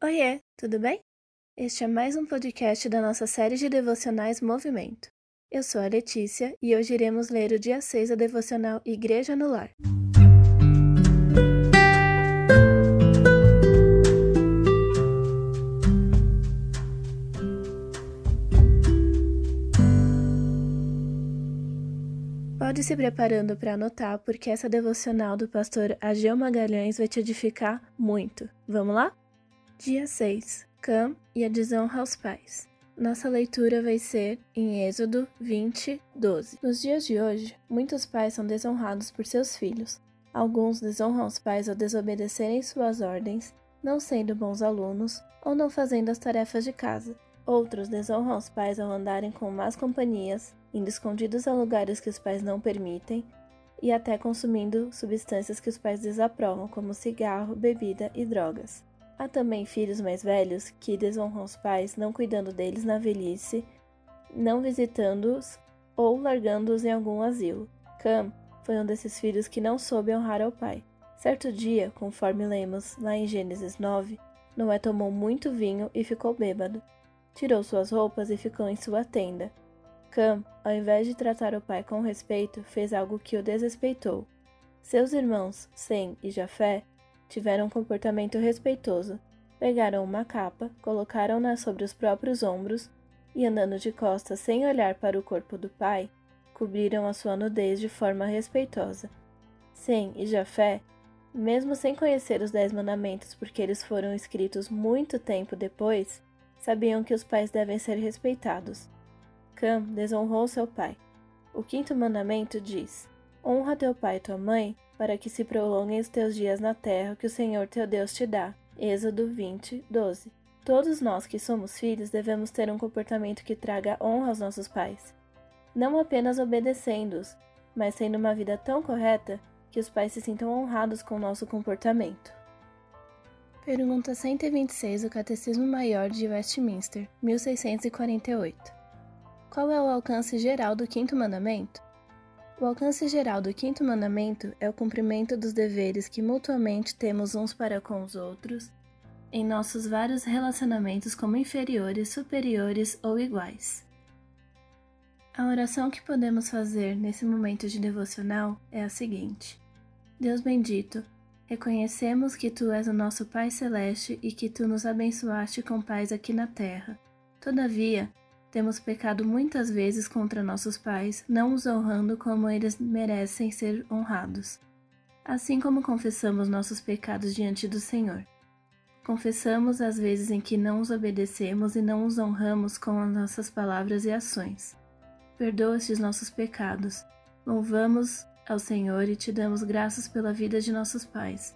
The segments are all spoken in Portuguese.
Oiê, tudo bem? Este é mais um podcast da nossa série de devocionais Movimento. Eu sou a Letícia e hoje iremos ler o dia 6 da devocional Igreja no Lar. Pode se preparando para anotar, porque essa devocional do pastor Ageu Magalhães vai te edificar muito. Vamos lá? Dia 6 Cam e a desonra aos pais. Nossa leitura vai ser em Êxodo 20, 12. Nos dias de hoje, muitos pais são desonrados por seus filhos. Alguns desonram os pais ao desobedecerem suas ordens, não sendo bons alunos ou não fazendo as tarefas de casa. Outros desonram os pais ao andarem com más companhias, indo escondidos a lugares que os pais não permitem e até consumindo substâncias que os pais desaprovam, como cigarro, bebida e drogas. Há também filhos mais velhos que desonram os pais não cuidando deles na velhice, não visitando-os ou largando-os em algum asilo. Cam foi um desses filhos que não soube honrar ao pai. Certo dia, conforme lemos lá em Gênesis 9, Noé tomou muito vinho e ficou bêbado. Tirou suas roupas e ficou em sua tenda. Cam, ao invés de tratar o pai com respeito, fez algo que o desrespeitou. Seus irmãos, Sem e Jafé, tiveram um comportamento respeitoso. Pegaram uma capa, colocaram-na sobre os próprios ombros e, andando de costas sem olhar para o corpo do pai, cobriram a sua nudez de forma respeitosa. Sem e Jafé, mesmo sem conhecer os Dez Mandamentos porque eles foram escritos muito tempo depois, sabiam que os pais devem ser respeitados. Cam desonrou seu pai. O quinto mandamento diz: Honra teu pai e tua mãe, para que se prolonguem os teus dias na terra que o Senhor teu Deus te dá. Êxodo 20, 12. Todos nós que somos filhos devemos ter um comportamento que traga honra aos nossos pais. Não apenas obedecendo-os, mas tendo uma vida tão correta que os pais se sintam honrados com o nosso comportamento. Pergunta 126 do Catecismo Maior de Westminster, 1648. Qual é o alcance geral do quinto mandamento? O alcance geral do quinto mandamento é o cumprimento dos deveres que mutuamente temos uns para com os outros, em nossos vários relacionamentos como inferiores, superiores ou iguais. A oração que podemos fazer nesse momento de devocional é a seguinte: Deus bendito, reconhecemos que Tu és o nosso Pai Celeste e que Tu nos abençoaste com paz aqui na terra. Todavia, temos pecado muitas vezes contra nossos pais, não os honrando como eles merecem ser honrados. Assim como confessamos nossos pecados diante do Senhor. Confessamos as vezes em que não os obedecemos e não os honramos com as nossas palavras e ações. Perdoa estes nossos pecados. Louvamos ao Senhor e te damos graças pela vida de nossos pais.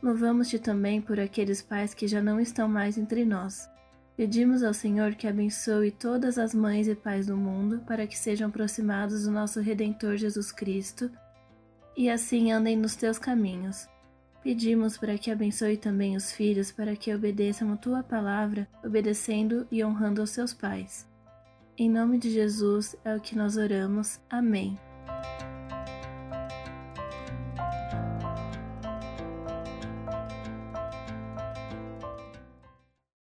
Louvamos-te também por aqueles pais que já não estão mais entre nós Pedimos ao Senhor que abençoe todas as mães e pais do mundo para que sejam aproximados do nosso Redentor Jesus Cristo e assim andem nos teus caminhos. Pedimos para que abençoe também os filhos para que obedeçam a tua palavra, obedecendo e honrando aos seus pais. Em nome de Jesus é o que nós oramos. Amém.